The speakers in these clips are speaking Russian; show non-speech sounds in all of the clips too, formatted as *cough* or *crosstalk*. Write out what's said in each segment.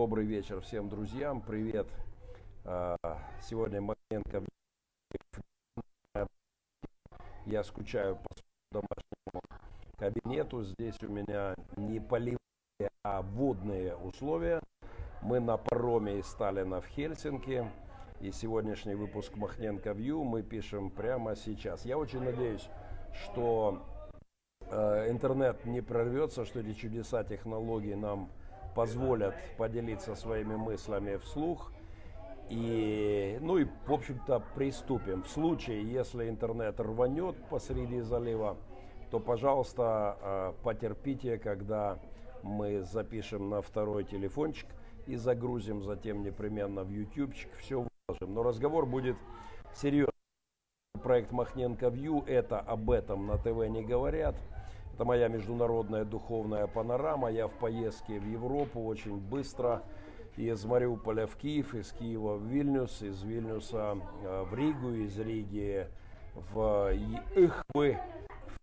Добрый вечер всем друзьям. Привет. А, сегодня Макенко. Я скучаю по домашнему кабинету. Здесь у меня не поливные, а водные условия. Мы на пароме из Сталина в Хельсинки. И сегодняшний выпуск Махненко Вью мы пишем прямо сейчас. Я очень надеюсь, что э, интернет не прорвется, что эти чудеса технологий нам позволят поделиться своими мыслями вслух. И, ну и, в общем-то, приступим. В случае, если интернет рванет посреди залива, то, пожалуйста, э, потерпите, когда мы запишем на второй телефончик и загрузим затем непременно в ютубчик, все выложим. Но разговор будет серьезный. Проект Махненко Вью, это об этом на ТВ не говорят. Это моя международная духовная панорама. Я в поездке в Европу очень быстро. Из Мариуполя в Киев, из Киева в Вильнюс, из Вильнюса э, в Ригу, из Риги в Ихвы,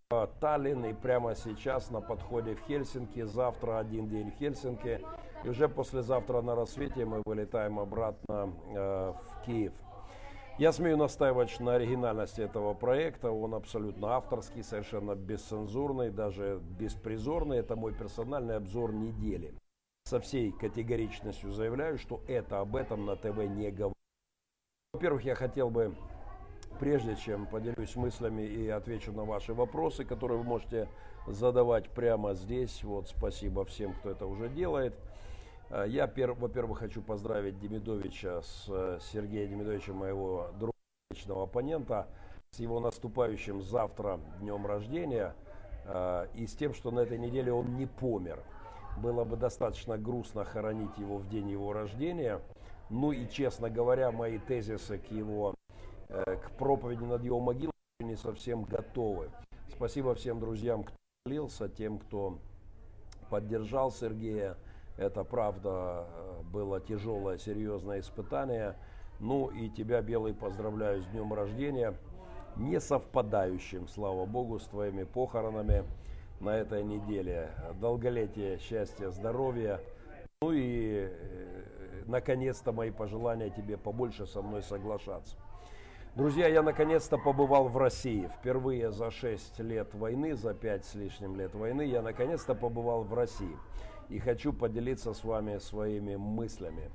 в Таллин. И прямо сейчас на подходе в Хельсинки. Завтра один день в Хельсинки. И уже послезавтра на рассвете мы вылетаем обратно э, в Киев. Я смею настаивать на оригинальности этого проекта. Он абсолютно авторский, совершенно бесцензурный, даже беспризорный. Это мой персональный обзор недели. Со всей категоричностью заявляю, что это об этом на ТВ не говорит. Во-первых, я хотел бы, прежде чем поделюсь мыслями и отвечу на ваши вопросы, которые вы можете задавать прямо здесь. Вот спасибо всем, кто это уже делает. Э, я, во-первых, хочу поздравить Демидовича с э, Сергеем Демидовичем, моего друга, личного оппонента, с его наступающим завтра днем рождения э, и с тем, что на этой неделе он не помер. Было бы достаточно грустно хоронить его в день его рождения. Ну и, честно говоря, мои тезисы к его, к проповеди над его могилой не совсем готовы. Спасибо всем друзьям, кто молился, тем, кто поддержал Сергея. Это, правда, было тяжелое, серьезное испытание. Ну и тебя, Белый, поздравляю с днем рождения, не совпадающим, слава Богу, с твоими похоронами на этой неделе. Долголетия, счастья, здоровья. Ну и, э, наконец-то, мои пожелания тебе побольше со мной соглашаться. Друзья, я наконец-то побывал в России. Впервые за 6 лет войны, за 5 с лишним лет войны, я наконец-то побывал в России и хочу поделиться с вами своими мыслями.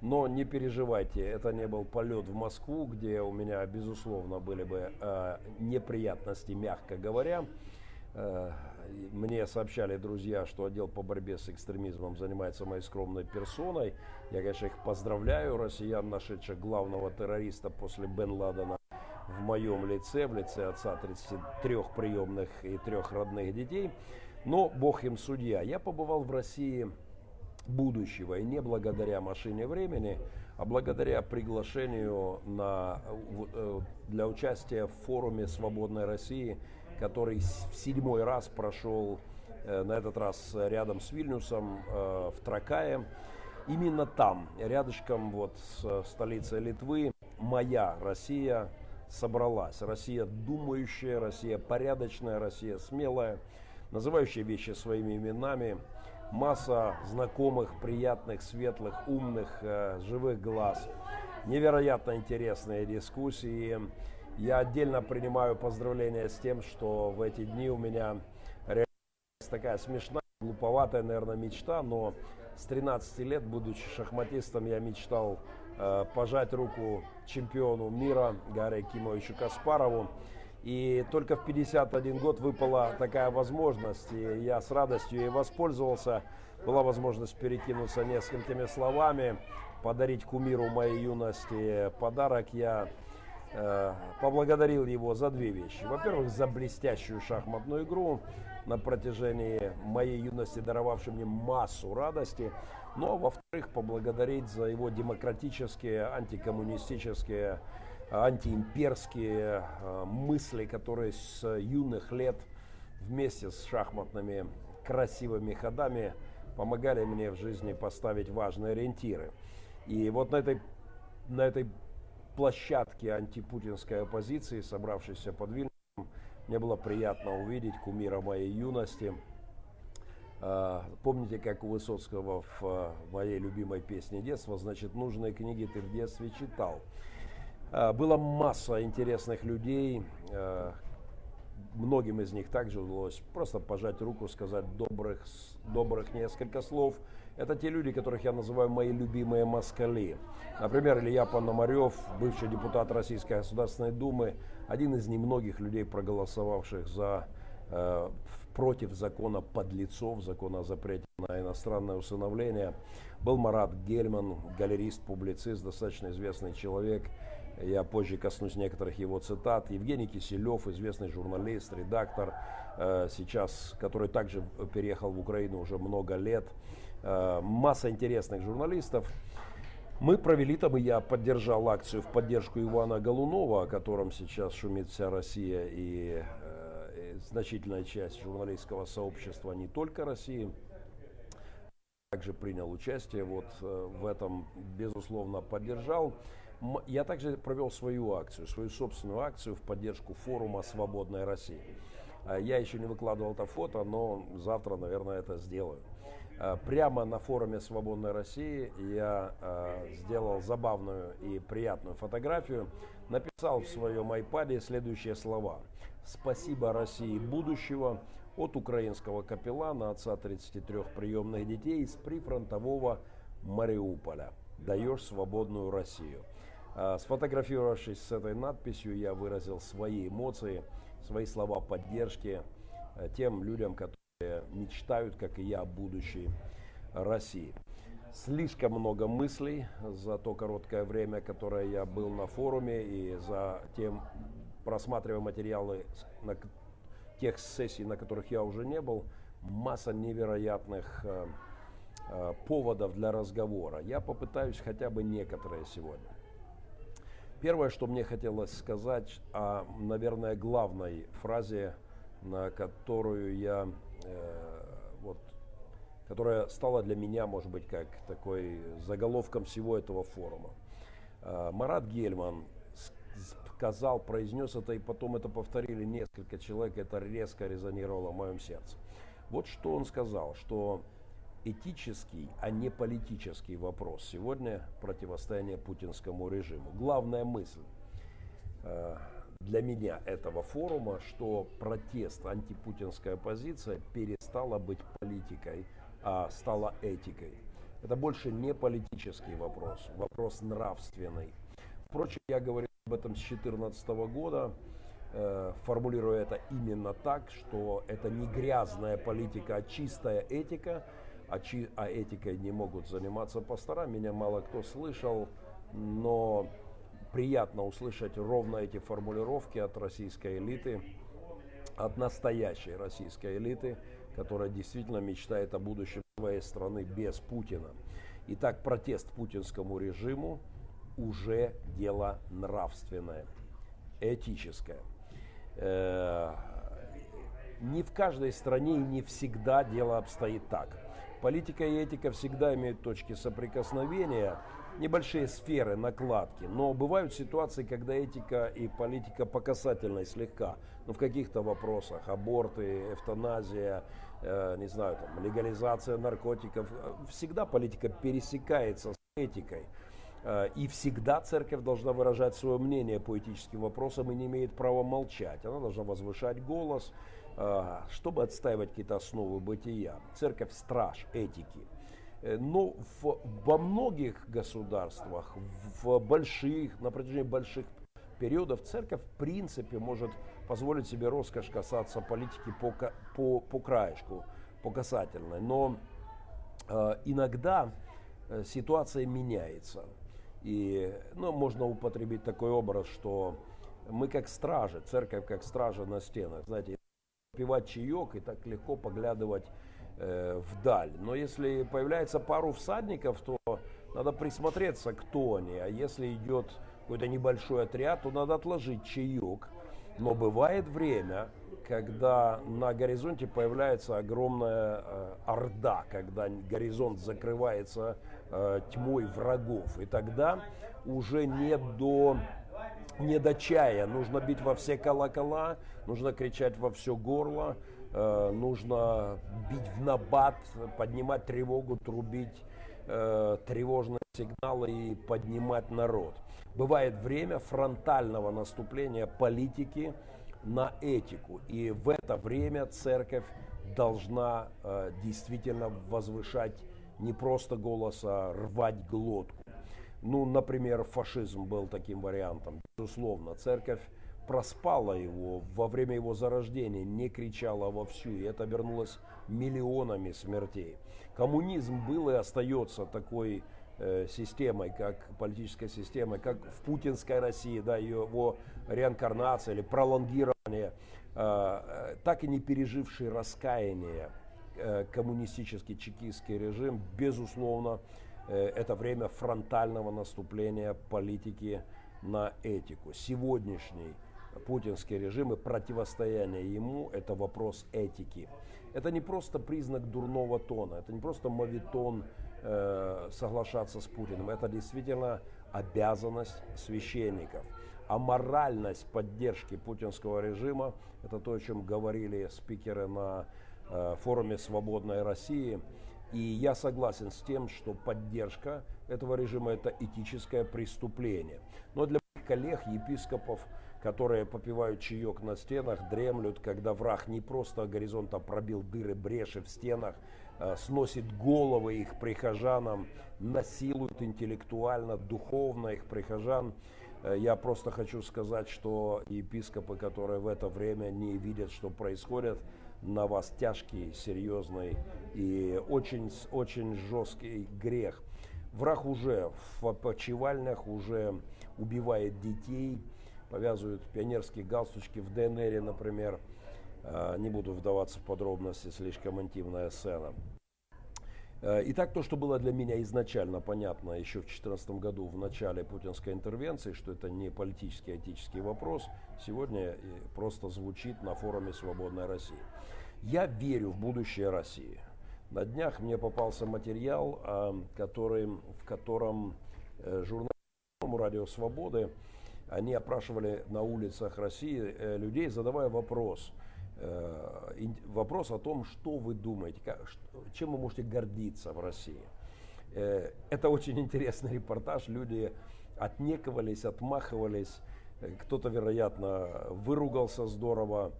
Но не переживайте, это не был полет в Москву, где у меня, безусловно, были бы э, неприятности, мягко говоря. Э, мне сообщали друзья, что отдел по борьбе с экстремизмом занимается моей скромной персоной. Я, конечно, их поздравляю, россиян, нашедших главного террориста после Бен Ладена в моем лице, в лице отца 33 приемных и трех родных детей. Но Бог им судья. Я побывал в России будущего, и не благодаря машине времени, а благодаря приглашению на, э, для участия в форуме «Свободной России», который в седьмой раз прошел, э, на этот раз рядом с Вильнюсом, э, в Тракае. Именно там, рядышком вот с столицей Литвы, моя Россия собралась. Россия думающая, Россия порядочная, Россия смелая – называющие вещи своими именами, масса знакомых, приятных, светлых, умных, э, живых глаз, невероятно интересные дискуссии. Я отдельно принимаю поздравления с тем, что в эти дни у меня такая смешная, глуповатая, наверное, мечта, но с 13 лет, будучи шахматистом, я мечтал э, пожать руку чемпиону мира Гарри Кимовичу Каспарову. И только в 51 год выпала такая возможность, и я с радостью ей воспользовался. Была возможность перекинуться несколькими словами, подарить кумиру моей юности подарок. Я э, поблагодарил его за две вещи. Во-первых, за блестящую шахматную игру на протяжении моей юности, даровавшей мне массу радости. Но, ну, а во-вторых, поблагодарить за его демократические, антикоммунистические антиимперские э, мысли, которые с юных лет вместе с шахматными красивыми ходами помогали мне в жизни поставить важные ориентиры. И вот на этой, на этой площадке антипутинской оппозиции, собравшейся под Вильнюсом, мне было приятно увидеть кумира моей юности, Помните, как у Высоцкого в моей любимой песне детства, значит, нужные книги ты в детстве читал. Была масса интересных людей, многим из них также удалось просто пожать руку, сказать добрых, добрых несколько слов. Это те люди, которых я называю мои любимые москали. Например, Илья Пономарев, бывший депутат Российской Государственной Думы, один из немногих людей, проголосовавших за, э, против закона подлецов, закона о запрете на иностранное усыновление, был Марат Гельман, галерист, публицист, достаточно известный человек – я позже коснусь некоторых его цитат. Евгений Киселев, известный журналист, редактор, э, сейчас, который также переехал в Украину уже много лет. Э, масса интересных журналистов. Мы провели там, и я поддержал акцию в поддержку Ивана Голунова, о котором сейчас шумит вся Россия и, э, и значительная часть журналистского сообщества не только России. Также принял участие вот в этом, безусловно, поддержал. Я также провел свою акцию, свою собственную акцию в поддержку форума «Свободная Россия». А, я еще не выкладывал это фото, но завтра, наверное, это сделаю. А, прямо на форуме «Свободной России» я а, сделал забавную и приятную фотографию. Написал в своем айпаде следующие слова. «Спасибо России будущего от украинского капеллана, отца 33 приемных детей из прифронтового Мариуполя. Даешь свободную Россию». А, сфотографировавшись с этой надписью, я выразил свои эмоции, свои слова поддержки э, тем людям, которые мечтают, как и я, о будущей России. Слишком много мыслей за то короткое время, которое я был на форуме и за тем, просматривая материалы на тех сессий, на которых я уже не был, масса невероятных э, э, поводов для разговора. Я попытаюсь хотя бы некоторые сегодня. Первое, что мне хотелось сказать о, наверное, главной фразе, на которую я, э, вот, которая стала для меня, может быть, как такой заголовком всего этого форума. Э, Марат Гельман сказал, произнес это, и потом это повторили несколько человек, это резко резонировало в моем сердце. Вот что он сказал, что этический, а не политический вопрос сегодня противостояние путинскому режиму. Главная мысль э, для меня этого форума, что протест, антипутинская позиция перестала быть политикой, а стала этикой. Это больше не политический вопрос, вопрос нравственный. Впрочем, я говорил об этом с 2014 года, э, формулируя это именно так, что это не грязная политика, а чистая этика – а, чи, а этикой не могут заниматься пастора. Меня мало кто слышал, но приятно услышать ровно эти формулировки от российской элиты, от настоящей российской элиты, которая действительно мечтает о будущем своей страны без Путина. Итак, протест путинскому режиму уже дело нравственное, этическое. Э, не в каждой стране и не всегда дело обстоит так. Политика и этика всегда имеют точки соприкосновения, небольшие сферы, накладки. Но бывают ситуации, когда этика и политика показательны слегка. Но в каких-то вопросах, аборты, эвтаназия, э, не знаю, там, легализация наркотиков, всегда политика пересекается с этикой. Э, и всегда церковь должна выражать свое мнение по этическим вопросам и не имеет права молчать. Она должна возвышать голос, чтобы отстаивать какие-то основы бытия. Церковь – страж этики. Э, но в, во многих государствах, в больших, на протяжении больших периодов, церковь в принципе может позволить себе роскошь касаться политики по, по, по краешку, по касательной. Но э, иногда э, ситуация меняется. И ну, можно употребить такой образ, что мы как стражи, церковь как стража на стенах. Знаете, пивать чаек и так легко поглядывать э, вдаль. Но если появляется пару всадников, то надо присмотреться, кто они. А если идет какой-то небольшой отряд, то надо отложить чаек. Но бывает время, когда на горизонте появляется огромная э, орда, когда горизонт закрывается э, тьмой врагов. И тогда уже не до не до чая. Нужно бить во все колокола, нужно кричать во все горло, э, нужно бить в набат, поднимать тревогу, трубить э, тревожные сигналы и поднимать народ. Бывает время фронтального наступления политики на этику. И в это время церковь должна э, действительно возвышать не просто голос, а рвать глотку. Ну, например, фашизм был таким вариантом. Безусловно, церковь проспала его во время его зарождения, не кричала вовсю, и это вернулось миллионами смертей. Коммунизм был и остается такой э, системой, как политической системой, как в путинской России, да, его реинкарнация или пролонгирование, э, э так и не переживший раскаяние э, коммунистический чекистский режим, безусловно, это время фронтального наступления политики на этику. Сегодняшний путинский режим и противостояние ему – это вопрос этики. Это не просто признак дурного тона, это не просто мавитон э, соглашаться с Путиным, это действительно обязанность священников. А моральность поддержки путинского режима – это то, о чем говорили спикеры на э, форуме «Свободной России». И я согласен с тем, что поддержка этого режима – это этическое преступление. Но для коллег, епископов, которые попивают чаек на стенах, дремлют, когда враг не просто горизонта пробил дыры, бреши в стенах, а сносит головы их прихожанам, насилует интеллектуально, духовно их прихожан. Э, я просто хочу сказать, что епископы, которые в это время не видят, что происходит, на вас тяжкий, серьезный и очень, очень жесткий грех. Враг уже в почевальнях, уже убивает детей, повязывают пионерские галстучки в ДНР, например. А, не буду вдаваться в подробности, слишком интимная сцена. А, итак, то, что было для меня изначально понятно еще в 2014 году, в начале путинской интервенции, что это не политический, а этический вопрос, сегодня просто звучит на форуме «Свободная Россия». Я верю в будущее России. На днях мне попался материал, а, который, в котором э, журналист «Радио Свободы» они опрашивали на улицах России э, людей, задавая вопрос, э, вопрос о том, что вы думаете, чем вы можете гордиться в России. Э, это очень *laughs* интересный репортаж, люди отнекивались, отмахивались, кто-то, вероятно, выругался здорово,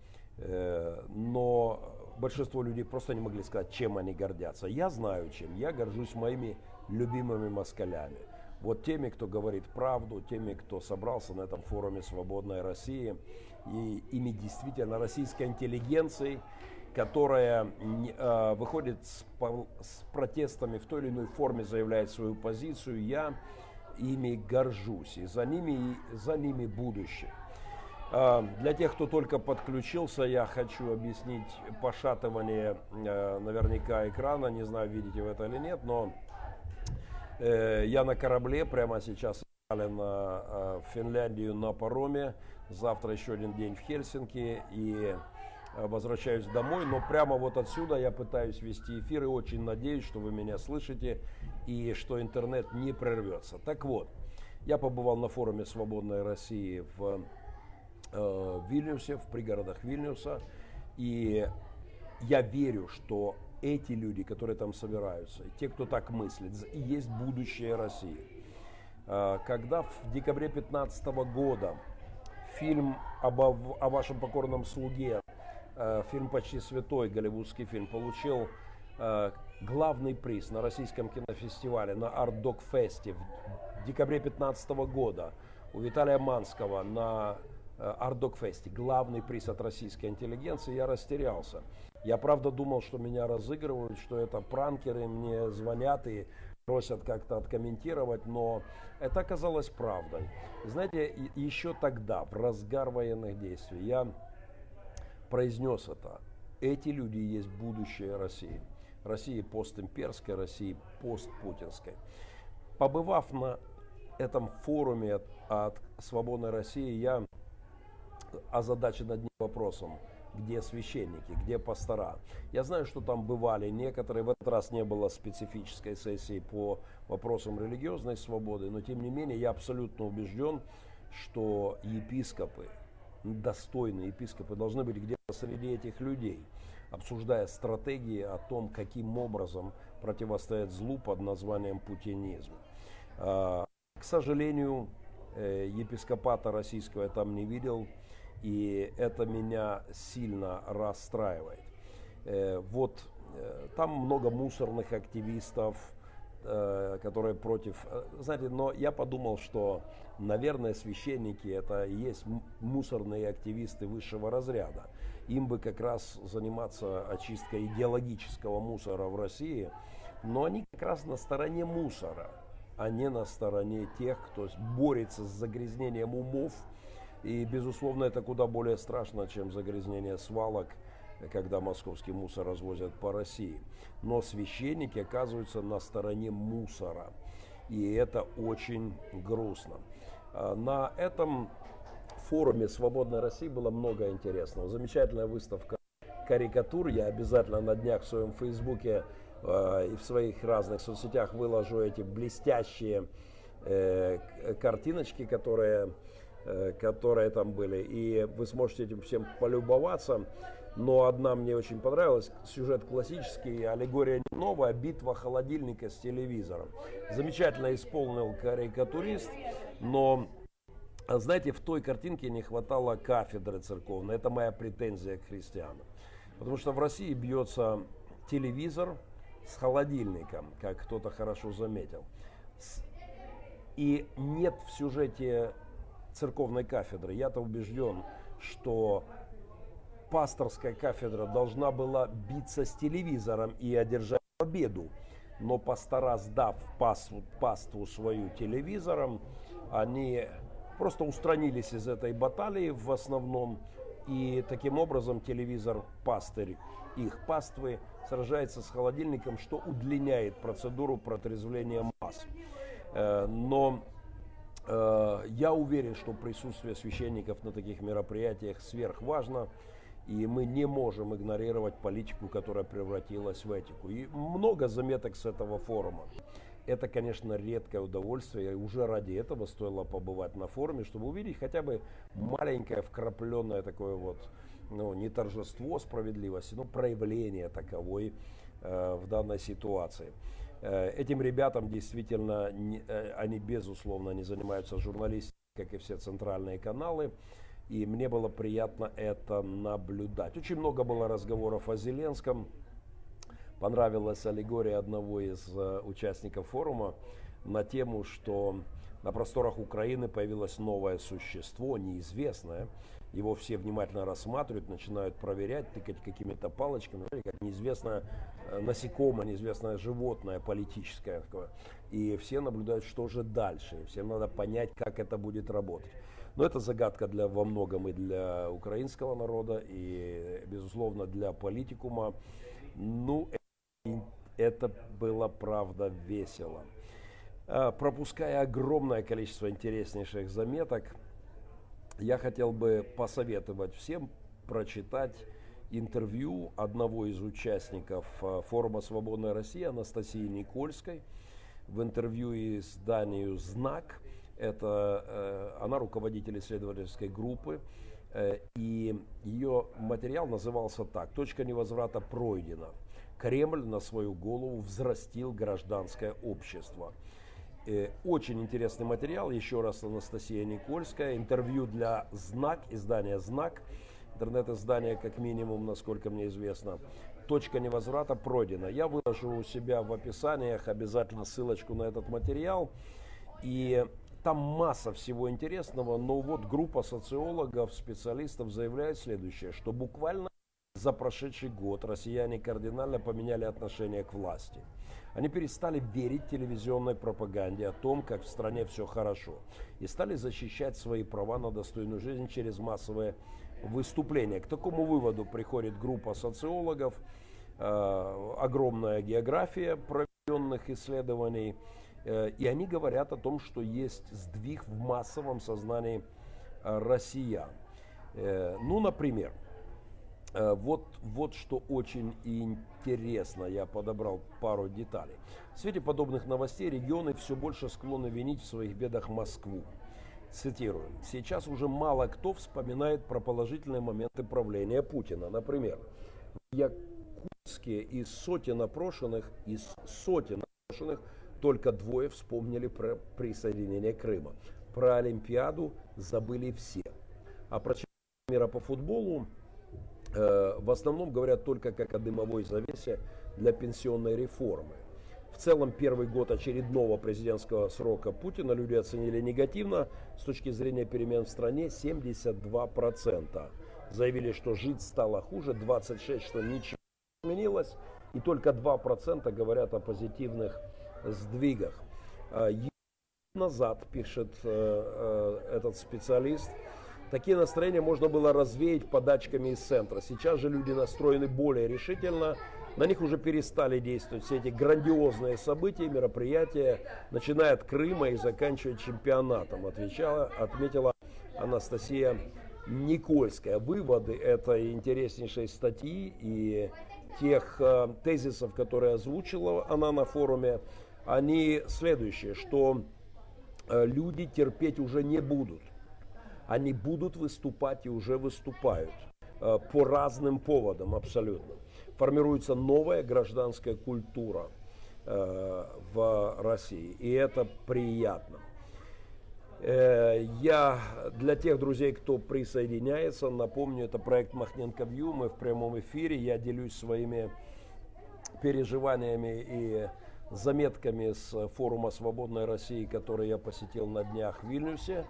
но большинство людей просто не могли сказать, чем они гордятся. Я знаю, чем. Я горжусь моими любимыми москалями вот теми, кто говорит правду, теми, кто собрался на этом форуме «Свободная Россия», и ими действительно российской интеллигенцией, которая э, выходит с, с протестами в той или иной форме, заявляет свою позицию, я ими горжусь, и за ними, и за ними будущее. Э, для тех, кто только подключился, я хочу объяснить пошатывание э, наверняка экрана, не знаю, видите вы это или нет, но Э, я на корабле прямо сейчас на э, Финляндию на пароме. Завтра еще один день в Хельсинки и э, возвращаюсь домой. Но прямо вот отсюда я пытаюсь вести эфир и очень надеюсь, что вы меня слышите и что интернет не прервется. Так вот, я побывал на форуме «Свободной России» в э, Вильнюсе, в пригородах Вильнюса. И я верю, что эти люди, которые там собираются, те, кто так мыслит, есть будущее России. А, когда в декабре 2015 года фильм об, о вашем покорном слуге, а, фильм «Почти святой», голливудский фильм, получил а, главный приз на российском кинофестивале, на Art Dog Fest в декабре 2015 года у Виталия Манского на Art Dog Fest, главный приз от российской интеллигенции, я растерялся. Я правда думал, что меня разыгрывают, что это пранкеры, мне звонят и просят как-то откомментировать, но это оказалось правдой. Знаете, еще тогда, в разгар военных действий, я произнес это. Эти люди есть будущее России. России постимперской, России постпутинской. Побывав на этом форуме от, «Свободной России», я озадачен одним вопросом – где священники, где пастора. Я знаю, что там бывали некоторые, в этот раз не было специфической сессии по вопросам религиозной свободы, но тем не менее я абсолютно убежден, что епископы, достойные епископы должны быть где-то среди этих людей. обсуждая стратегии о том, каким образом противостоять злу под названием путинизм. А, к сожалению, э, епископата российского я там не видел, и это меня сильно расстраивает. Э, вот э, там много мусорных активистов, которые против... Знаете, но я подумал, что, наверное, священники это и есть мусорные активисты высшего разряда. Им бы как раз заниматься очисткой идеологического мусора в России, но они как раз на стороне мусора а не на стороне тех, кто борется с загрязнением умов. И, безусловно, это куда более страшно, чем загрязнение свалок, когда московский мусор развозят по России. Но священники оказываются на стороне мусора. И это очень грустно. А, на этом форуме «Свободной России» было много интересного. Замечательная выставка карикатур. Я обязательно на днях в своем фейсбуке Э, и в своих разных соцсетях выложу эти блестящие э, картиночки, которые, которые там были. И вы сможете этим всем полюбоваться. Но одна мне очень понравилась, сюжет классический, аллегория новая, битва холодильника с телевизором. Замечательно исполнил карикатурист, но знаете, в той картинке не хватало кафедры церковной. Это моя претензия к христианам. Потому что в России бьется телевизор, с холодильником, как кто-то хорошо заметил. И нет в сюжете церковной кафедры. Я-то убежден, что пасторская кафедра должна была биться с телевизором и одержать победу. Но пастора, сдав паству, паству свою телевизором, они просто устранились из этой баталии в основном. И таким образом телевизор, пастырь их паствы, сражается с холодильником, что удлиняет процедуру протрезвления масс. Э, но я уверен, что присутствие священников на таких мероприятиях сверхважно, и мы не можем игнорировать политику, которая превратилась в этику. И много заметок с этого форума. Это, конечно, редкое удовольствие, и уже ради этого стоило побывать на форуме, чтобы увидеть хотя бы маленькое вкрапленное такое вот ну, не торжество справедливости, но проявление таковой э, в данной ситуации. Э, этим ребятам действительно, э, они безусловно не занимаются журналистикой, как и все центральные каналы. И мне было приятно это наблюдать. Очень много было разговоров о Зеленском. Понравилась аллегория одного из э, участников форума на тему, что на просторах Украины появилось новое существо, неизвестное, его все внимательно рассматривают, начинают проверять, тыкать какими-то палочками, как неизвестное э, насекомое, неизвестное животное политическое. И все наблюдают, что же дальше. Всем надо понять, как это будет работать. Но это загадка для, во многом и для украинского народа, и, безусловно, для политикума. Ну, это было, правда, весело. А, пропуская огромное количество интереснейших заметок, я хотел бы посоветовать всем прочитать интервью одного из участников э, форума «Свободная Россия» Анастасии Никольской. В интервью изданию «Знак» это э, она руководитель исследовательской группы, э, и ее материал назывался так «Точка невозврата пройдена. Кремль на свою голову взрастил гражданское общество». Э, очень интересный материал. Еще раз Анастасия Никольская. Интервью для «Знак», издания «Знак». Интернет-издание, как минимум, насколько мне известно. Точка невозврата пройдена. Я выложу у себя в описаниях обязательно ссылочку на этот материал. И там масса всего интересного, но вот группа социологов, специалистов заявляет следующее, что буквально за прошедший год россияне кардинально поменяли отношение к власти. Они перестали верить телевизионной пропаганде о том, как в стране все хорошо, и стали защищать свои права на достойную жизнь через массовые выступления. К такому выводу приходит группа социологов, э, огромная география проведенных исследований, э, и они говорят о том, что есть сдвиг в массовом сознании э, россиян. Э, ну, например, вот, вот что очень интересно, я подобрал пару деталей. В свете подобных новостей регионы все больше склонны винить в своих бедах Москву. Цитирую. Сейчас уже мало кто вспоминает про положительные моменты правления Путина. Например, Якутске из сотен опрошенных, из сотен опрошенных, только двое вспомнили про присоединение Крыма. Про Олимпиаду забыли все. А про чемпионат мира по футболу э, в основном говорят только как о дымовой завесе для пенсионной реформы. В целом первый год очередного президентского срока Путина люди оценили негативно. С точки зрения перемен в стране 72%. Заявили, что жить стало хуже, 26% что ничего не изменилось. И только 2% говорят о позитивных сдвигах. А, назад, пишет э, э, этот специалист, такие настроения можно было развеять подачками из центра. Сейчас же люди настроены более решительно, на них уже перестали действовать все эти грандиозные события, мероприятия, начиная от Крыма и заканчивая чемпионатом, отвечала, отметила Анастасия Никольская. Выводы этой интереснейшей статьи и тех э, тезисов, которые озвучила она на форуме, они следующие, что Э, люди терпеть уже не будут. Они будут выступать и уже выступают э, по разным поводам абсолютно. Формируется новая гражданская культура э, в России, и это приятно. Я для тех друзей, кто присоединяется, напомню, это проект Махненко Вью, мы в прямом эфире, я делюсь своими переживаниями и заметками с форума «Свободной России», который я посетил на днях в Вильнюсе.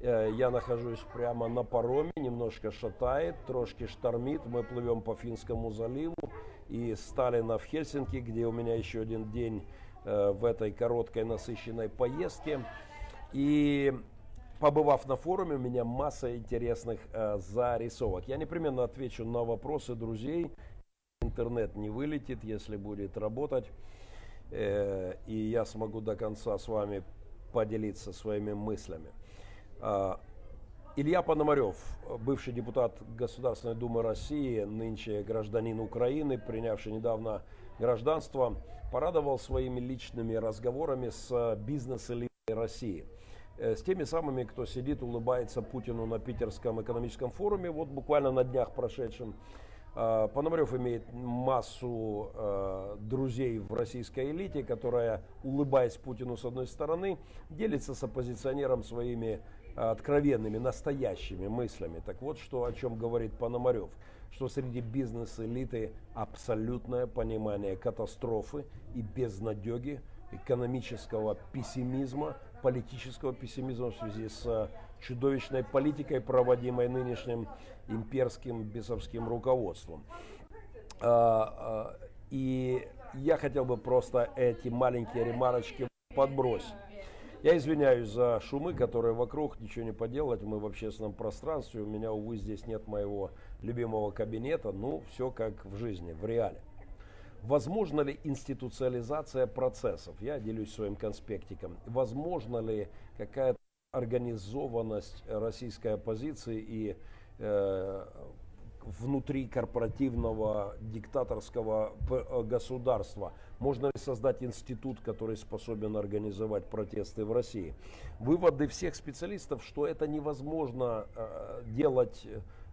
Э, я нахожусь прямо на пароме, немножко шатает, трошки штормит. Мы плывем по Финскому заливу и Сталина в Хельсинки, где у меня еще один день э, в этой короткой насыщенной поездке. И побывав на форуме, у меня масса интересных э, зарисовок. Я непременно отвечу на вопросы друзей. Интернет не вылетит, если будет работать. И я смогу до конца с вами поделиться своими мыслями. А, Илья Пономарев, бывший депутат Государственной Думы России, нынче гражданин Украины, принявший недавно гражданство, порадовал своими личными разговорами с бизнес-элитой России. Э, с теми самыми, кто сидит, улыбается Путину на Питерском экономическом форуме, вот буквально на днях прошедшем. А, Пономарев имеет массу э, друзей в российской элите, которая, улыбаясь Путину с одной стороны, делится с оппозиционером своими откровенными, настоящими мыслями. Так вот, что о чем говорит Пономарев, что среди бизнес-элиты абсолютное понимание катастрофы и безнадеги, экономического пессимизма, политического пессимизма в связи с чудовищной политикой, проводимой нынешним имперским бесовским руководством. А, а, и я хотел бы просто эти маленькие ремарочки подбросить. Я извиняюсь за шумы, которые вокруг, ничего не поделать, мы в общественном пространстве, у меня, увы, здесь нет моего любимого кабинета, ну, все как в жизни, в реале. Возможно ли институциализация процессов? Я делюсь своим конспектиком. Возможно ли какая-то организованность российской оппозиции и э, внутри корпоративного диктаторского э, государства? Можно ли создать институт, который способен организовать протесты в России? Выводы всех специалистов, что это невозможно э, делать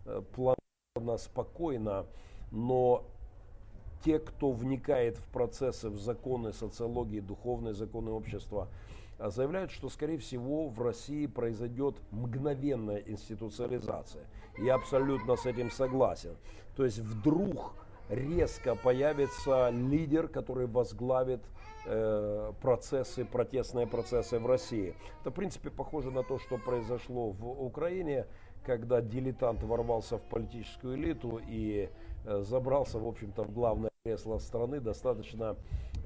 э, планомерно, спокойно, но те, кто вникает в процессы, в законы социологии, духовные законы общества, заявляют, что, скорее всего, в России произойдет мгновенная институциализация. Я абсолютно с этим согласен. То есть вдруг резко появится лидер, который возглавит э, процессы, протестные процессы в России. Это, в принципе, похоже на то, что произошло в Украине, когда дилетант ворвался в политическую элиту и э, забрался, в общем-то, в главное кресло страны достаточно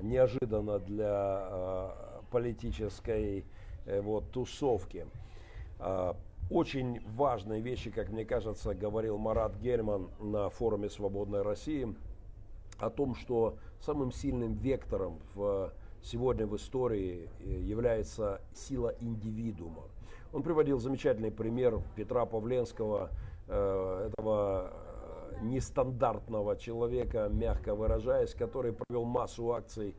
неожиданно для э, политической э, вот, тусовки. А, очень важные вещи, как мне кажется, говорил Марат Герман на форуме «Свободной России» о том, что самым сильным вектором в, сегодня в истории э, является сила индивидуума. Он приводил замечательный пример Петра Павленского, э, этого нестандартного человека, мягко выражаясь, который провел массу акций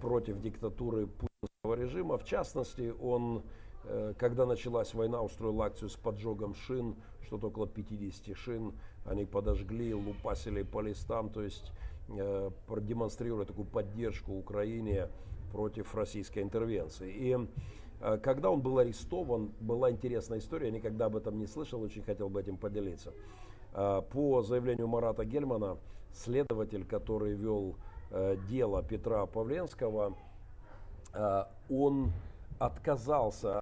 против диктатуры путинского режима. В частности, он Э, когда началась война, устроил акцию с поджогом шин, что-то около 50 шин. Они подожгли, лупасили по листам, то есть э, продемонстрируя такую поддержку Украине против российской интервенции. И э, когда он был арестован, была интересная история, я никогда об этом не слышал, очень хотел бы этим поделиться. По заявлению Марата Гельмана, следователь, который вел дело Петра Павленского, он отказался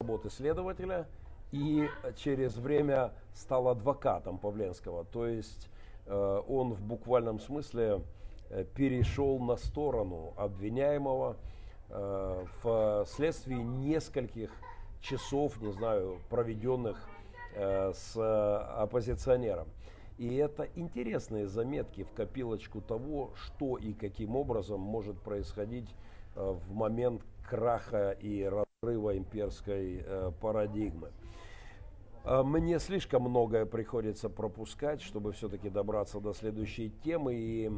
работы следователя и через время стал адвокатом Павленского. То есть э, он в буквальном смысле э, перешел на сторону обвиняемого э, в следствии нескольких часов, не знаю, проведенных с оппозиционером. И это интересные заметки в копилочку того, что и каким образом может происходить в момент краха и разрыва имперской э, парадигмы. А мне слишком многое приходится пропускать, чтобы все-таки добраться до следующей темы. И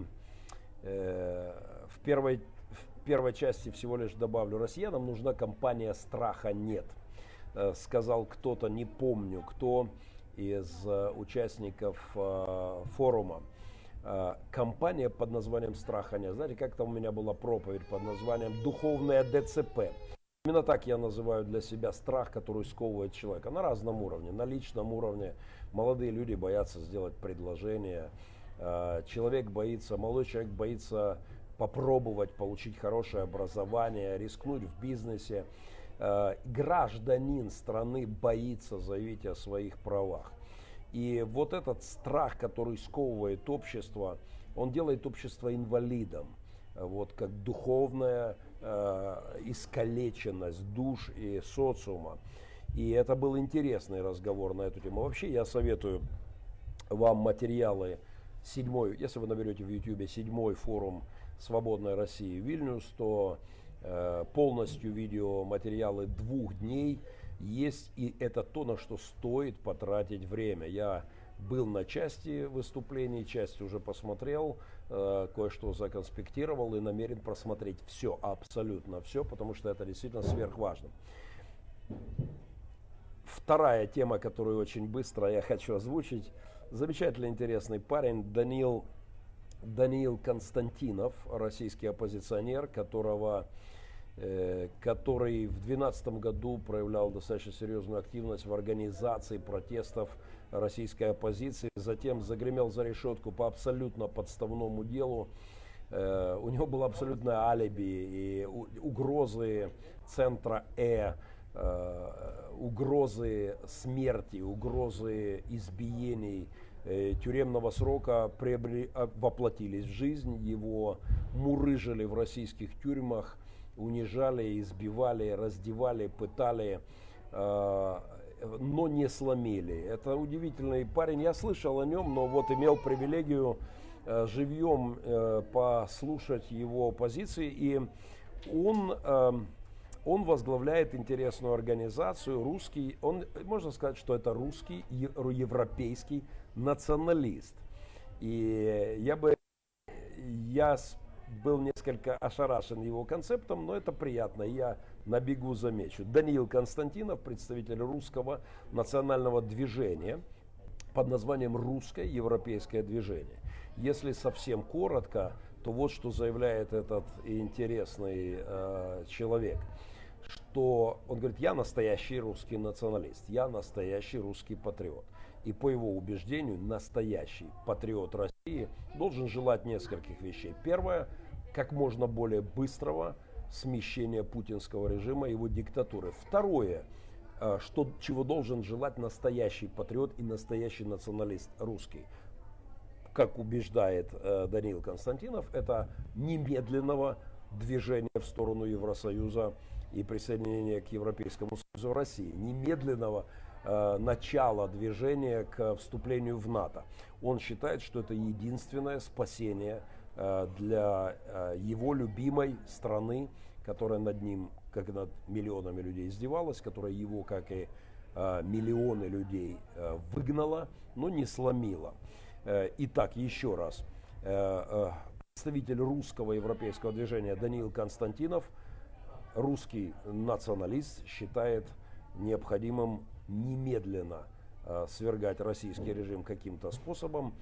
э, в, первой, в первой части всего лишь добавлю, россиянам нужна компания «Страха нет». Э, сказал кто-то, не помню кто, из э, участников э, форума. Э, компания под названием «Страха нет». Знаете, как там у меня была проповедь под названием «Духовная ДЦП». Именно так я называю для себя страх, который сковывает человека на разном уровне, на личном уровне. Молодые люди боятся сделать предложение, человек боится, молодой человек боится попробовать получить хорошее образование, рискнуть в бизнесе. Э, гражданин страны боится заявить о своих правах. И вот этот страх, который сковывает общество, он делает общество инвалидом. Вот как духовная э, искалеченность душ и социума. И это был интересный разговор на эту тему. Вообще я советую вам материалы седьмой, если вы наберете в YouTube седьмой форум Свободной России Вильнюс, то полностью видеоматериалы двух дней есть, и это то, на что стоит потратить время. Я был на части выступлений, часть уже посмотрел, э, кое-что законспектировал и намерен просмотреть все, абсолютно все, потому что это действительно сверхважно. Вторая тема, которую очень быстро я хочу озвучить. Замечательно интересный парень Даниил, Даниил Константинов, российский оппозиционер, которого Э, который в 2012 году проявлял достаточно серьезную активность в организации протестов российской оппозиции, затем загремел за решетку по абсолютно подставному делу. Э, у него было абсолютное алиби и угрозы центра Э, э угрозы смерти, угрозы избиений, тюремного срока приобрели, воплотились в жизнь, его мурыжили в российских тюрьмах, унижали, избивали, раздевали, пытали, э, но не сломили. Это удивительный парень. Я слышал о нем, но вот имел привилегию э, живьем э, послушать его позиции. И он, он возглавляет интересную организацию, русский, он, можно сказать, что это русский, европейский националист. И я бы, я был несколько ошарашен его концептом, но это приятно, я на бегу замечу. Даниил Константинов, представитель русского национального движения под названием «Русское европейское движение». Если совсем коротко, то вот что заявляет этот интересный э, человек, что он говорит, я настоящий русский националист, я настоящий русский патриот. И по его убеждению, настоящий патриот России должен желать нескольких вещей. Первое – как можно более быстрого смещения путинского режима и его диктатуры. Второе, э, что, чего должен желать настоящий патриот и настоящий националист русский. Как убеждает э, Даниил Константинов, это немедленного движения в сторону Евросоюза и присоединения к Европейскому Союзу России. Немедленного э, начала движения к вступлению в НАТО. Он считает, что это единственное спасение для э, его любимой страны, которая над ним, как над миллионами людей издевалась, которая его, как и э, миллионы людей, выгнала, но не сломила. Итак, еще раз. Представитель русского европейского движения Даниил Константинов русский националист считает необходимым немедленно э, свергать российский режим каким-то способом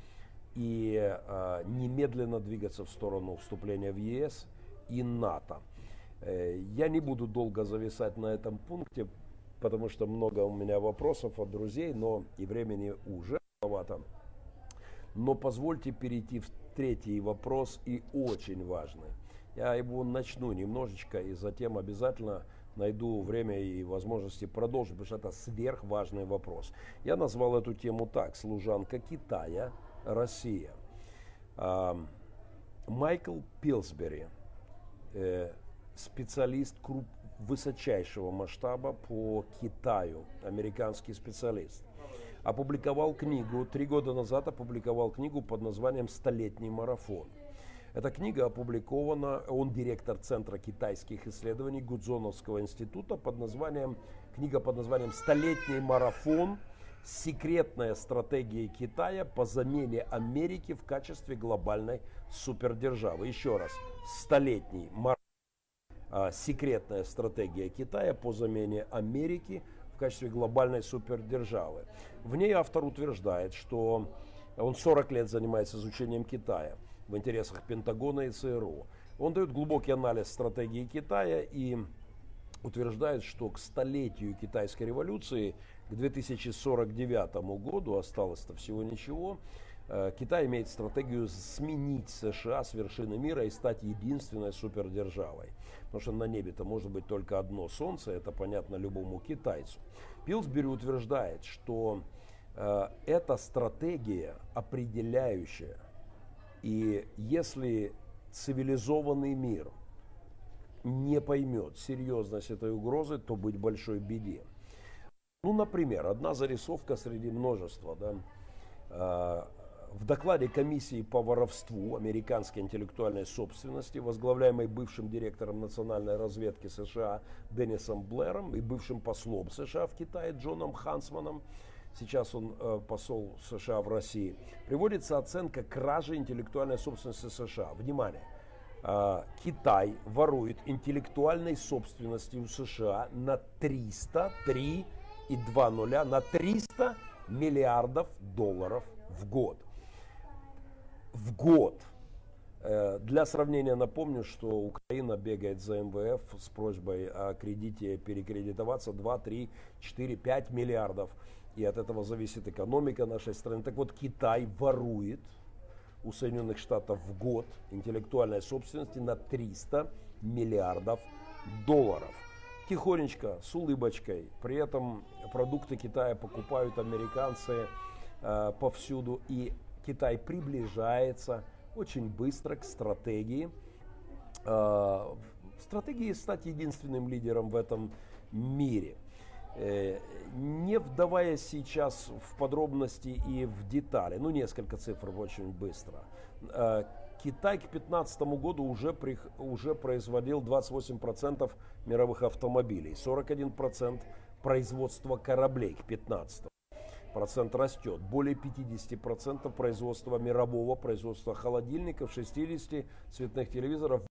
и э, немедленно двигаться в сторону вступления в ЕС и НАТО. Э, я не буду долго зависать на этом пункте, потому что много у меня вопросов от друзей, но и времени уже маловато. Но позвольте перейти в третий вопрос и очень важный. Я его начну немножечко и затем обязательно найду время и возможности продолжить, потому что это сверхважный вопрос. Я назвал эту тему так, служанка Китая, Россия. Майкл Пилсбери, э, специалист круп, высочайшего масштаба по Китаю, американский специалист, опубликовал книгу, три года назад опубликовал книгу под названием «Столетний марафон». Эта книга опубликована, он директор Центра китайских исследований Гудзоновского института под названием, книга под названием «Столетний марафон. Секретная стратегия Китая по замене Америки в качестве глобальной супердержавы». Еще раз, «Столетний марафон. Секретная стратегия Китая по замене Америки в качестве глобальной супердержавы». В ней автор утверждает, что он 40 лет занимается изучением Китая – в интересах Пентагона и ЦРУ. Он дает глубокий анализ стратегии Китая и утверждает, что к столетию китайской революции, к 2049 году, осталось-то всего ничего, э, Китай имеет стратегию сменить США с вершины мира и стать единственной супердержавой. Потому что на небе-то может быть только одно солнце, это понятно любому китайцу. Пилсбери утверждает, что э, эта стратегия определяющая и если цивилизованный мир не поймет серьезность этой угрозы, то быть большой беде. Ну, например, одна зарисовка среди множества. Да, а, в докладе комиссии по воровству американской интеллектуальной собственности, возглавляемой бывшим директором национальной разведки США Деннисом Блэром и бывшим послом США в Китае Джоном Хансманом, сейчас он э, посол США в России, приводится оценка кражи интеллектуальной собственности США. Внимание! Э, Китай ворует интеллектуальной собственности у США на 303 и 2 нуля, на 300 миллиардов долларов в год. В год. Э, для сравнения напомню, что Украина бегает за МВФ с просьбой о кредите перекредитоваться 2, 3, 4, 5 миллиардов и от этого зависит экономика нашей страны. Так вот, Китай ворует у Соединенных Штатов в год интеллектуальной собственности на 300 миллиардов долларов. Тихонечко, с улыбочкой. При этом продукты Китая покупают американцы э, повсюду. И Китай приближается очень быстро к стратегии. Э, стратегии стать единственным лидером в этом мире. Э, не вдаваясь сейчас в подробности и в детали, ну несколько цифр очень быстро. Э, Китай к 2015 году уже, при, уже производил 28% мировых автомобилей, 41% производства кораблей к 2015. Процент растет. Более 50% производства мирового производства холодильников, 60 цветных телевизоров,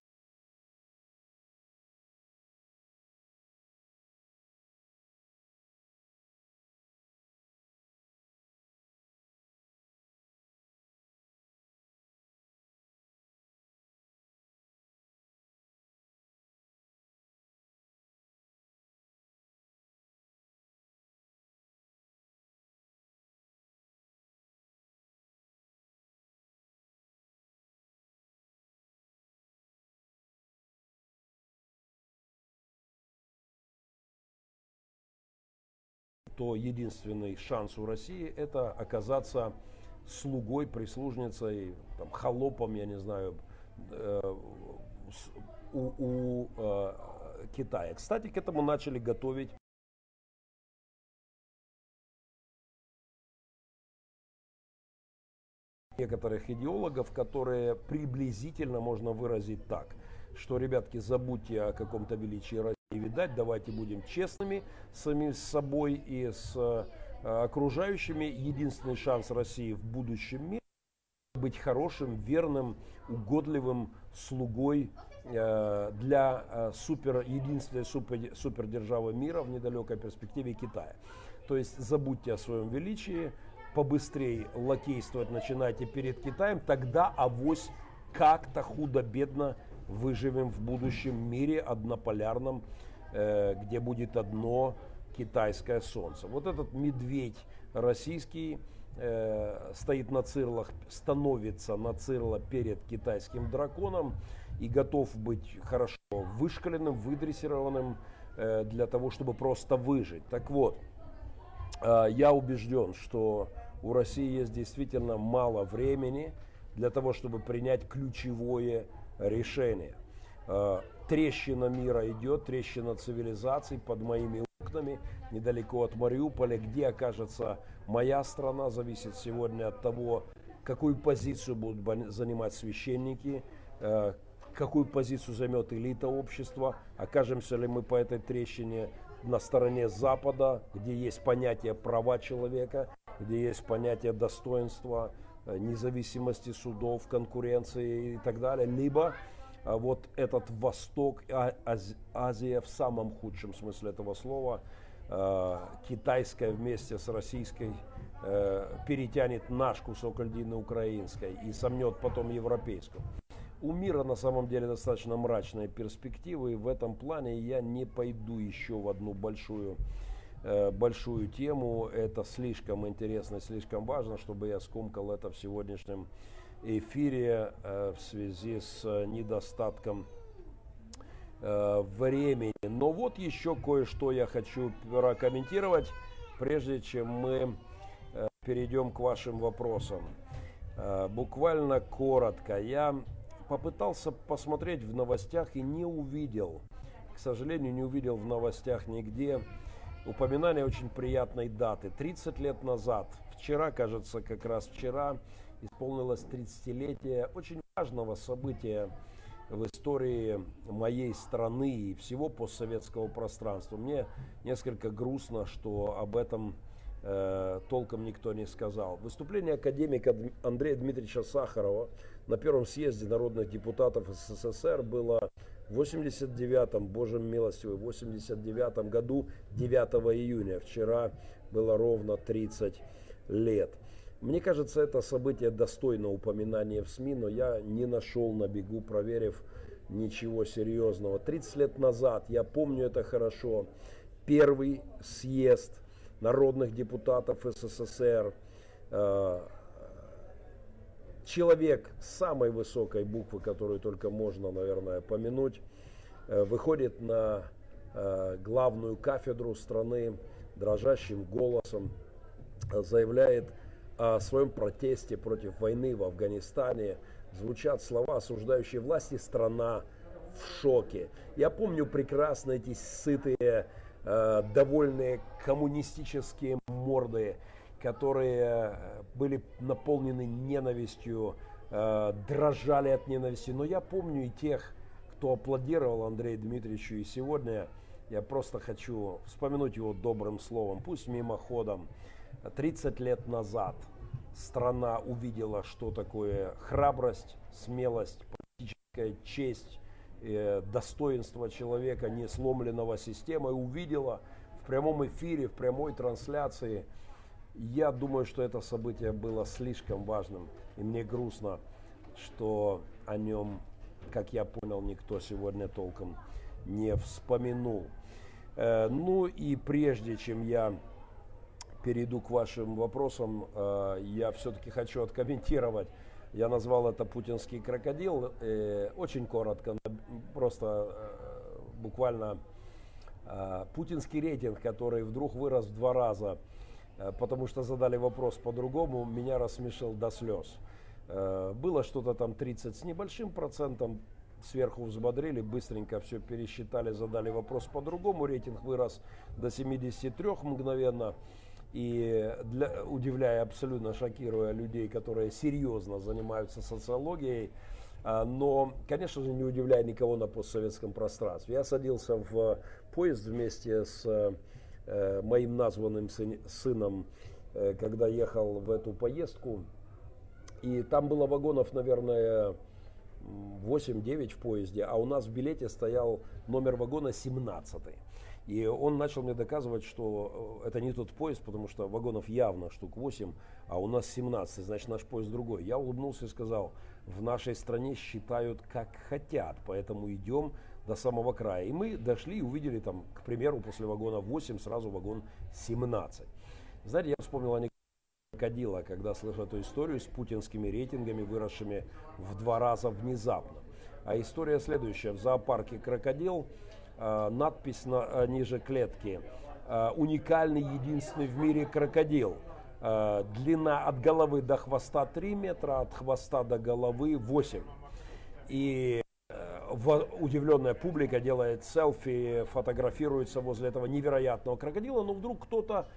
то единственный шанс у России это оказаться слугой, прислужницей, там, холопом, я не знаю, э, у, у э, Китая. Кстати, к этому начали готовить некоторых идеологов, которые приблизительно можно выразить так, что, ребятки, забудьте о каком-то величии России. Видать, давайте будем честными сами с собой и с э, окружающими. Единственный шанс России в будущем мире быть хорошим, верным, угодливым слугой для супер, единственной супер, супердержавы мира в недалекой перспективе Китая. То есть забудьте о своем величии, побыстрее лакействовать начинайте перед Китаем, тогда авось как-то худо-бедно выживем в будущем мире однополярном, э, где будет одно китайское солнце. Вот этот медведь российский э, стоит на цирлах, становится на цирло перед китайским драконом и готов быть хорошо вышкаленным, выдрессированным э, для того, чтобы просто выжить. Так вот, я убежден, что у России есть действительно мало времени для того, чтобы принять ключевое решение. Э, трещина мира идет, трещина цивилизаций под моими окнами, недалеко от Мариуполя, где окажется моя страна, зависит сегодня от того, какую позицию будут занимать священники, э, какую позицию займет элита общества, окажемся ли мы по этой трещине на стороне Запада, где есть понятие права человека, где есть понятие достоинства, независимости судов, конкуренции и так далее, либо э, вот этот Восток, а, Азия в самом худшем смысле этого слова, э, китайская вместе с российской перетянет наш кусок льдины украинской и сомнет потом европейскую. У мира на самом деле достаточно мрачные перспективы, и в этом плане я не пойду еще в одну большую Э, большую тему. Это слишком интересно, слишком важно, чтобы я скомкал это в сегодняшнем эфире э, в связи с недостатком э, времени. Но вот еще кое-что я хочу прокомментировать, прежде чем мы перейдем к вашим вопросам. Буквально коротко. Я попытался посмотреть в новостях и не увидел, к сожалению, не увидел в новостях нигде упоминание очень приятной даты. 30 лет назад, вчера, кажется, как раз вчера, исполнилось 30-летие очень важного события в истории моей страны и всего постсоветского пространства. Мне несколько грустно, что об этом э, толком никто не сказал. Выступление академика Андрея Дмитриевича Сахарова на первом съезде народных депутатов СССР было в 89-м, Божьим милостью, в 89 году, 9 июня, вчера было ровно 30 лет. Мне кажется, это событие достойно упоминания в СМИ, но я не нашел на бегу, проверив ничего серьезного. 30 лет назад, я помню это хорошо, первый съезд народных депутатов СССР, э, человек самой высокой буквы, которую только можно, наверное, помянуть, э, выходит на э, главную кафедру страны дрожащим голосом, заявляет о своем протесте против войны в Афганистане. Звучат слова, осуждающие власти, страна в шоке. Я помню прекрасно эти сытые, э, довольные коммунистические морды, которые э, были наполнены ненавистью, э, дрожали от ненависти. Но я помню и тех, кто аплодировал Андрею Дмитриевичу. И сегодня я просто хочу вспомянуть его добрым словом, пусть мимоходом. 30 лет назад страна увидела, что такое храбрость, смелость, политическая честь, э, достоинство человека, не сломленного системой, увидела в прямом эфире, в прямой трансляции – я думаю, что это событие было слишком важным, и мне грустно, что о нем, как я понял, никто сегодня толком не вспомянул. Э, ну и прежде чем я перейду к вашим вопросам, э, я все-таки хочу откомментировать. Я назвал это путинский крокодил. Э, очень коротко, просто буквально путинский рейтинг, который вдруг вырос в два раза – Э, потому что задали вопрос по-другому, меня рассмешил до слез. Э, было что-то там 30 с небольшим процентом, сверху взбодрили, быстренько все пересчитали, задали вопрос по-другому, рейтинг вырос до 73 мгновенно. И для, удивляя, абсолютно шокируя людей, которые серьезно занимаются социологией, э, но, конечно же, не удивляя никого на постсоветском пространстве. Я садился в поезд вместе с Э, моим названным сыном, э, когда ехал в эту поездку. И там было вагонов, наверное, 8-9 в поезде, а у нас в билете стоял номер вагона 17. И он начал мне доказывать, что э, это не тот поезд, потому что вагонов явно штук 8, а у нас 17, значит наш поезд другой. Я улыбнулся и сказал, в нашей стране считают как хотят, поэтому идем до самого края. И мы дошли и увидели там, к примеру, после вагона 8 сразу вагон 17. Знаете, я вспомнил анекдот крокодила, когда слышал эту историю с путинскими рейтингами, выросшими в два раза внезапно. А история следующая. В зоопарке крокодил Э, надпись на, э, ниже клетки. Э, уникальный, единственный в мире крокодил. Длина от головы до хвоста 3 метра, от хвоста до головы 8. И удивленная публика делает селфи, фотографируется возле этого невероятного крокодила, но вдруг кто-то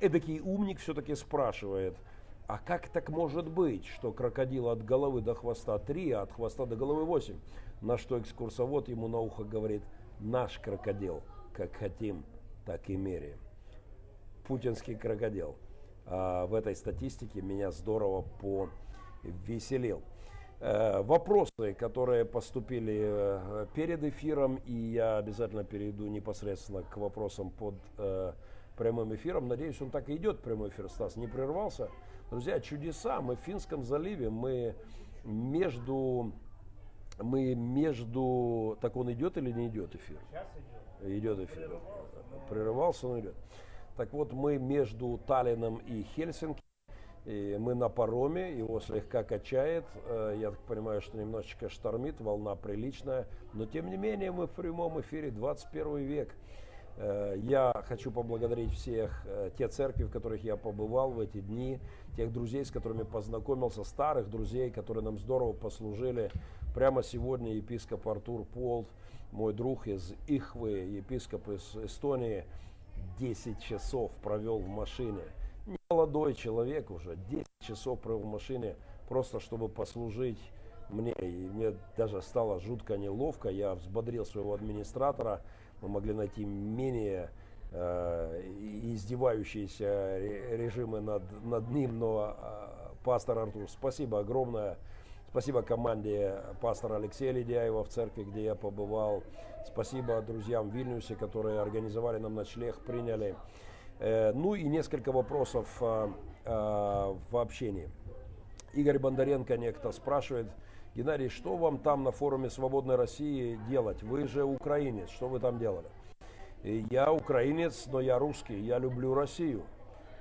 эдакий умник все-таки спрашивает, а как так может быть, что крокодил от головы до хвоста 3, а от хвоста до головы 8? На что экскурсовод ему на ухо говорит, наш крокодил, как хотим, так и меряем. Путинский крокодил. А в этой статистике меня здорово повеселил. Э, вопросы, которые поступили э, перед эфиром, и я обязательно перейду непосредственно к вопросам под э, прямым эфиром. Надеюсь, он так и идет, прямой эфир, Стас, не прервался. Друзья, чудеса. Мы в Финском заливе, мы между мы между... Так он идет или не идет эфир? Сейчас идет. Идет эфир. Прерывался, но идет. Так вот, мы между Таллином и Хельсинки. И мы на пароме, его слегка качает. Э, я так понимаю, что немножечко штормит, волна приличная. Но тем не менее, мы в прямом эфире 21 век. Э, я хочу поблагодарить всех, э, те церкви, в которых я побывал в эти дни, тех друзей, с которыми познакомился, старых друзей, которые нам здорово послужили. Прямо сегодня епископ Артур Полт, мой друг из Ихвы, епископ из Эстонии, 10 часов провел в машине. Не молодой человек уже, 10 часов провел в машине, просто чтобы послужить мне. И мне даже стало жутко неловко. Я взбодрил своего администратора, мы могли найти менее э, издевающиеся режимы над, над ним, но э, пастор Артур, спасибо огромное. Спасибо команде пастора Алексея Ледяева в церкви, где я побывал. Спасибо друзьям в Вильнюсе, которые организовали нам ночлег, приняли. Э, ну и несколько вопросов э, э, в общении. Игорь Бондаренко некто спрашивает, Геннадий, что вам там на форуме «Свободной России» делать? Вы же украинец, что вы там делали? Я украинец, но я русский, я люблю Россию.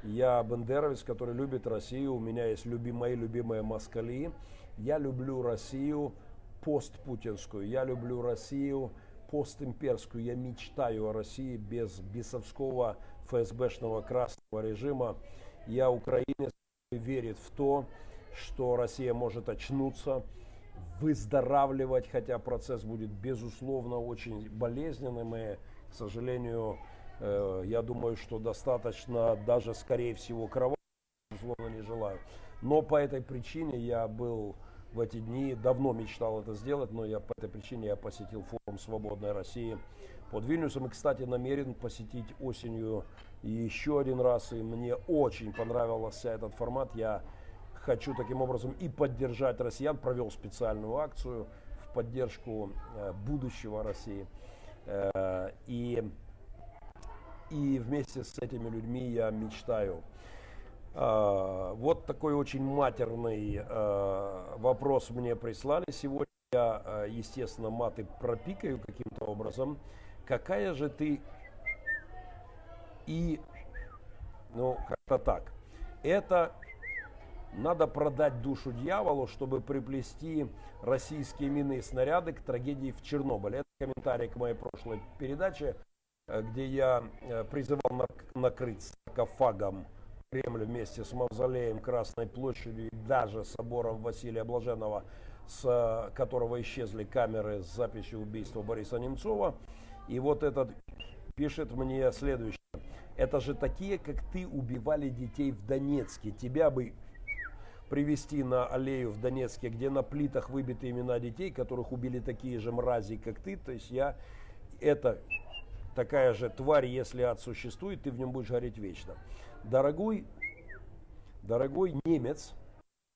Я бандеровец, который любит Россию, у меня есть любим, мои любимые москали. Я люблю Россию постпутинскую, я люблю Россию постимперскую. Я мечтаю о России без бесовского ФСБшного красного режима. Я украинец, верит в то, что Россия может очнуться, выздоравливать, хотя процесс будет, безусловно, очень болезненным. И, к сожалению, э, я думаю, что достаточно, даже, скорее всего, кровавым, безусловно, не желаю. Но по этой причине я был в эти дни, давно мечтал это сделать, но я по этой причине я посетил форум «Свободной России» под Вильнюсом. И, кстати, намерен посетить осенью еще один раз. И мне очень понравился этот формат. Я хочу таким образом и поддержать россиян, провел специальную акцию в поддержку э, будущего России. Э, и, и вместе с этими людьми я мечтаю. Э, вот такой очень матерный вопрос мне прислали сегодня. Я, естественно, маты пропикаю каким-то образом. Какая же ты и, ну, как-то так. Это надо продать душу дьяволу, чтобы приплести российские мины и снаряды к трагедии в Чернобыле. Это комментарий к моей прошлой передаче, где я призывал накрыть саркофагом Кремль вместе с мавзолеем Красной площадью и даже собором Василия Блаженного, с которого исчезли камеры с записью убийства Бориса Немцова. И вот этот пишет мне следующее. Это же такие, как ты, убивали детей в Донецке. Тебя бы привести на аллею в Донецке, где на плитах выбиты имена детей, которых убили такие же мрази, как ты. То есть я, это такая же тварь, если ад существует, ты в нем будешь гореть вечно. Дорогой, дорогой немец,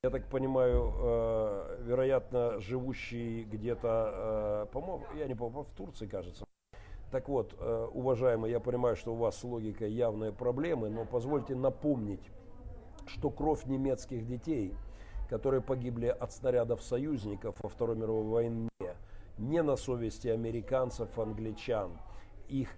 я так понимаю, э, вероятно, живущий где-то, э, по-моему, я не помню, в Турции, кажется. Так вот, э, уважаемый, я понимаю, что у вас с логикой явные проблемы, но позвольте напомнить, что кровь немецких детей, которые погибли от снарядов союзников во Второй мировой войне, не на совести американцев, англичан. Их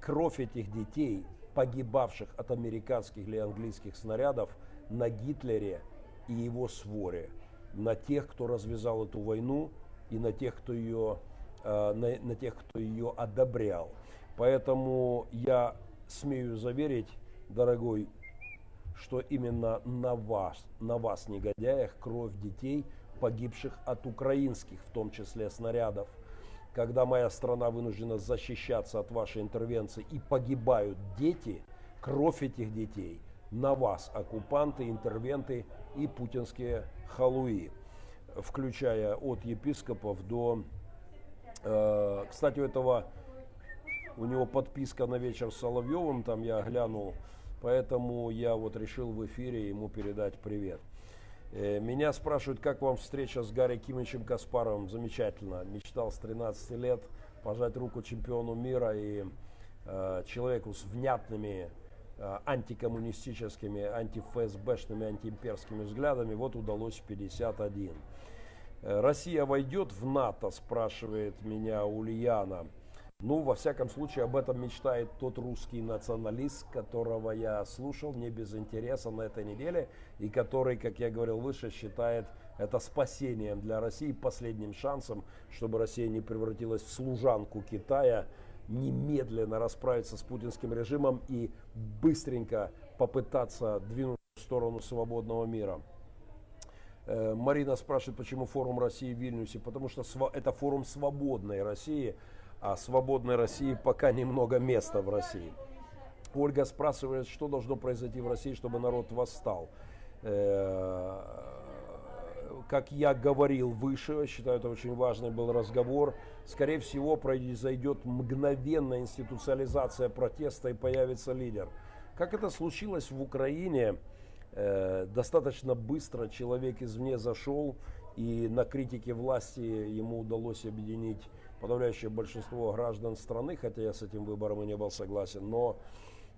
кровь этих детей, погибавших от американских или английских снарядов, на Гитлере и его своре, на тех, кто развязал эту войну и на тех, кто ее, э, на, на тех, кто ее одобрял. Поэтому я смею заверить, дорогой, что именно на вас, на вас, негодяях, кровь детей, погибших от украинских, в том числе снарядов. Когда моя страна вынуждена защищаться от вашей интервенции и погибают дети, кровь этих детей на вас, оккупанты, интервенты и путинские халуи, включая от епископов до... Э, кстати, у этого, у него подписка на вечер с Соловьевым, там я глянул, поэтому я вот решил в эфире ему передать привет. Э, меня спрашивают, как вам встреча с Гарри Кимовичем Каспаровым. Замечательно. Мечтал с 13 лет пожать руку чемпиону мира и э, человеку с внятными Э, антикоммунистическими, антифсбшными, антиимперскими взглядами, вот удалось 51. Э, Россия войдет в НАТО, спрашивает меня Ульяна. Ну, во всяком случае, об этом мечтает тот русский националист, которого я слушал не без интереса на этой неделе, и который, как я говорил выше, считает это спасением для России, последним шансом, чтобы Россия не превратилась в служанку Китая, немедленно расправиться с путинским режимом и быстренько попытаться двинуть в сторону свободного мира. Э, Марина спрашивает, почему форум России в Вильнюсе. Потому что это форум свободной России, а свободной России пока немного места в России. Ольга спрашивает, что должно произойти в России, чтобы народ восстал. Э, как я говорил выше, считаю, это очень важный был разговор, скорее всего, произойдет мгновенная институциализация протеста и появится лидер. Как это случилось в Украине, э, достаточно быстро человек извне зашел, и на критике власти ему удалось объединить подавляющее большинство граждан страны, хотя я с этим выбором и не был согласен, но,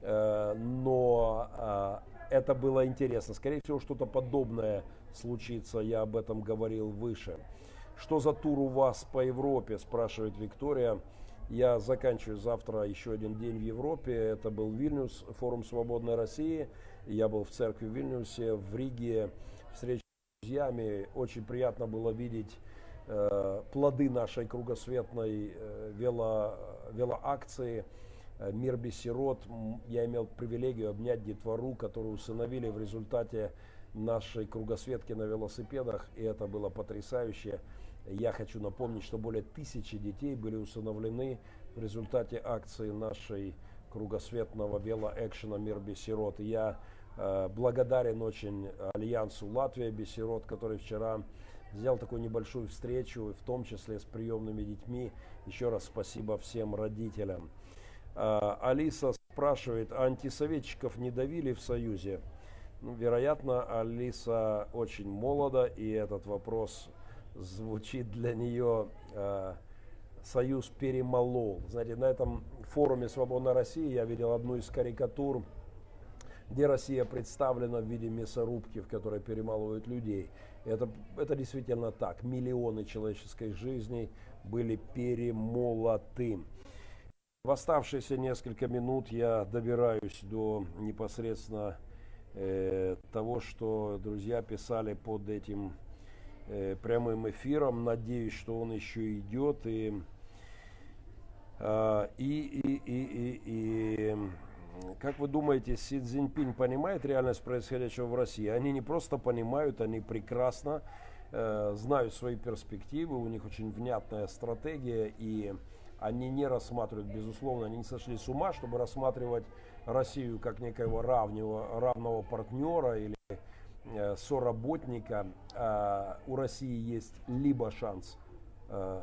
э, но э, это было интересно. Скорее всего, что-то подобное случится, я об этом говорил выше. Что за тур у вас по Европе, спрашивает Виктория. Я заканчиваю завтра еще один день в Европе. Это был Вильнюс, форум Свободной России. Я был в церкви в Вильнюсе, в Риге, встреча с друзьями. Очень приятно было видеть плоды нашей кругосветной э, вело, велоакции. Э, Мир без сирот. Я имел привилегию обнять детвору, которую усыновили в результате нашей кругосветки на велосипедах, и это было потрясающе. Я хочу напомнить, что более тысячи детей были усыновлены в результате акции нашей кругосветного велоэкшена «Мир без сирот». И я э, благодарен очень Альянсу Латвия без сирот, который вчера сделал такую небольшую встречу, в том числе с приемными детьми. Еще раз спасибо всем родителям. Э, Алиса спрашивает, а антисоветчиков не давили в Союзе? Ну, вероятно, Алиса очень молода, и этот вопрос звучит для нее э, «Союз перемолол». Знаете, на этом форуме «Свободная Россия» я видел одну из карикатур, где Россия представлена в виде мясорубки, в которой перемалывают людей. Это, это действительно так. Миллионы человеческой жизни были перемолоты. В оставшиеся несколько минут я добираюсь до непосредственно э, того, что друзья писали под этим э, прямым эфиром. Надеюсь, что он еще идет. И, э, и, и, и, и, и как вы думаете, Си Цзиньпинь понимает реальность происходящего в России? Они не просто понимают, они прекрасно э, знают свои перспективы, у них очень внятная стратегия, и они не рассматривают, безусловно, они не сошли с ума, чтобы рассматривать Россию как некоего равного, равного партнера или э, соработника, э, у России есть либо шанс э,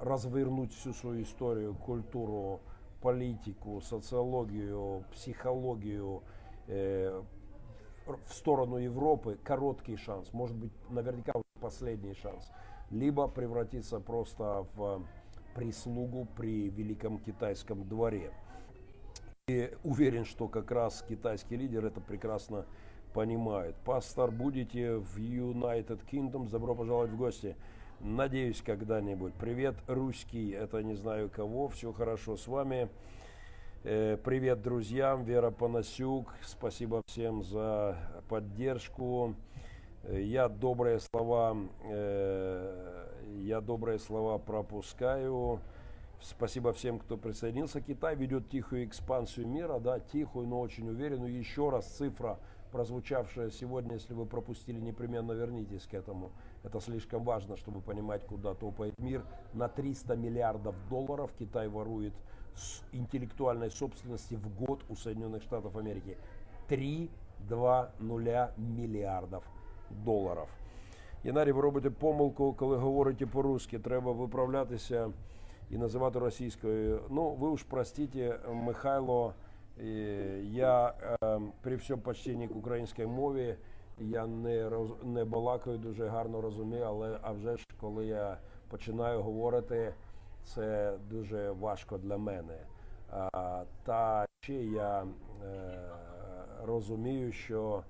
развернуть всю свою историю, культуру, политику, социологию, психологию, э, в сторону Европы короткий шанс, может быть, наверняка последний шанс, либо превратиться просто в прислугу при Великом Китайском дворе. И уверен, что как раз китайский лидер это прекрасно понимает. Пастор, будете в United Kingdom, добро пожаловать в гости. Надеюсь, когда-нибудь. Привет, русский, это не знаю кого, все хорошо с вами. Э, привет друзьям, Вера Панасюк, спасибо всем за поддержку. Я добрые слова, э, я добрые слова пропускаю. Спасибо всем, кто присоединился. Китай ведет тихую экспансию мира, да, тихую, но очень уверенную. Еще раз цифра, прозвучавшая сегодня, если вы пропустили, непременно вернитесь к этому. Это слишком важно, чтобы понимать, куда топает мир. На 300 миллиардов долларов Китай ворует с интеллектуальной собственности в год у Соединенных Штатов Америки. 3,2 мільярдів доларів. Янарі, ви робите помилку, коли говорите по-русски. Треба виправлятися і називати російською. Ну, ви уж простите, Михайло, я при всьому почтенні к українській мові Я не роз, не балакаю дуже гарно розумію, але а вже ж коли я починаю говорити це дуже важко для мене. А, Та ще я е, розумію, що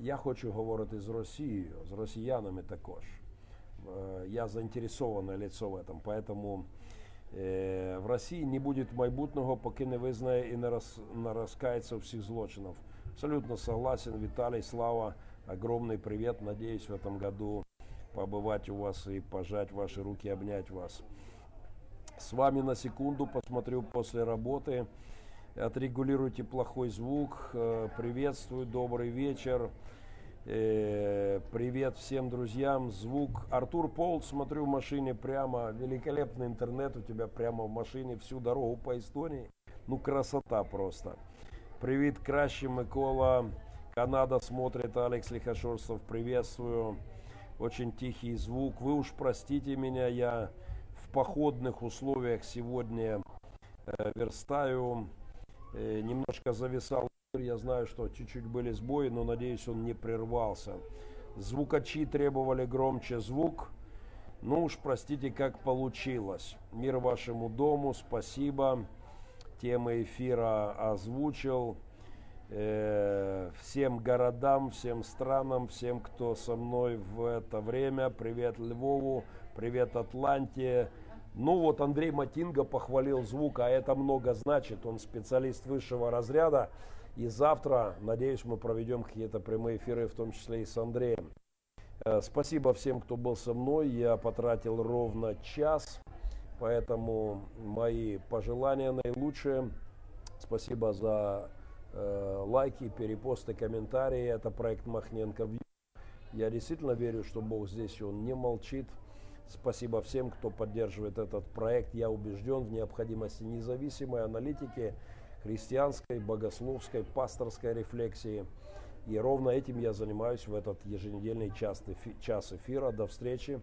я хочу говорити з Росією, з росіянами також. Е, я заінтересоване лицо в этом, поэтому е, в Росії не буде майбутнього, поки не визнає і не, роз, не розкається всіх злочинах. Абсолютно согласен, Виталий, Слава, огромный привет. Надеюсь в этом году побывать у вас и пожать ваши руки, обнять вас. С вами на секунду посмотрю после работы. Отрегулируйте плохой звук. Э, приветствую, добрый вечер. Э, привет всем друзьям. Звук. Артур Пол, смотрю в машине прямо. Великолепный интернет у тебя прямо в машине всю дорогу по Эстонии. Ну, красота просто. Привет, краще Микола. Канада смотрит, Алекс Лихошорцев, приветствую. Очень тихий звук. Вы уж простите меня, я походных условиях сегодня э, верстаю. Э, немножко зависал. Я знаю, что чуть-чуть были сбои, но надеюсь, он не прервался. Звукачи требовали громче звук. Ну уж простите, как получилось. Мир вашему дому, спасибо. Тема эфира озвучил. Э, всем городам, всем странам, всем, кто со мной в это время. Привет Львову, привет Атланте, ну вот Андрей Матинга похвалил звук, а это много значит. Он специалист высшего разряда. И завтра, надеюсь, мы проведем какие-то прямые эфиры, в том числе и с Андреем. Э, спасибо всем, кто был со мной. Я потратил ровно час, поэтому мои пожелания наилучшие. Спасибо за э, лайки, перепосты, комментарии. Это проект Махненко. Я действительно верю, что Бог здесь, Он не молчит. Спасибо всем, кто поддерживает этот проект. Я убежден в необходимости независимой аналитики, христианской, богословской, пасторской рефлексии. И ровно этим я занимаюсь в этот еженедельный час эфира. До встречи.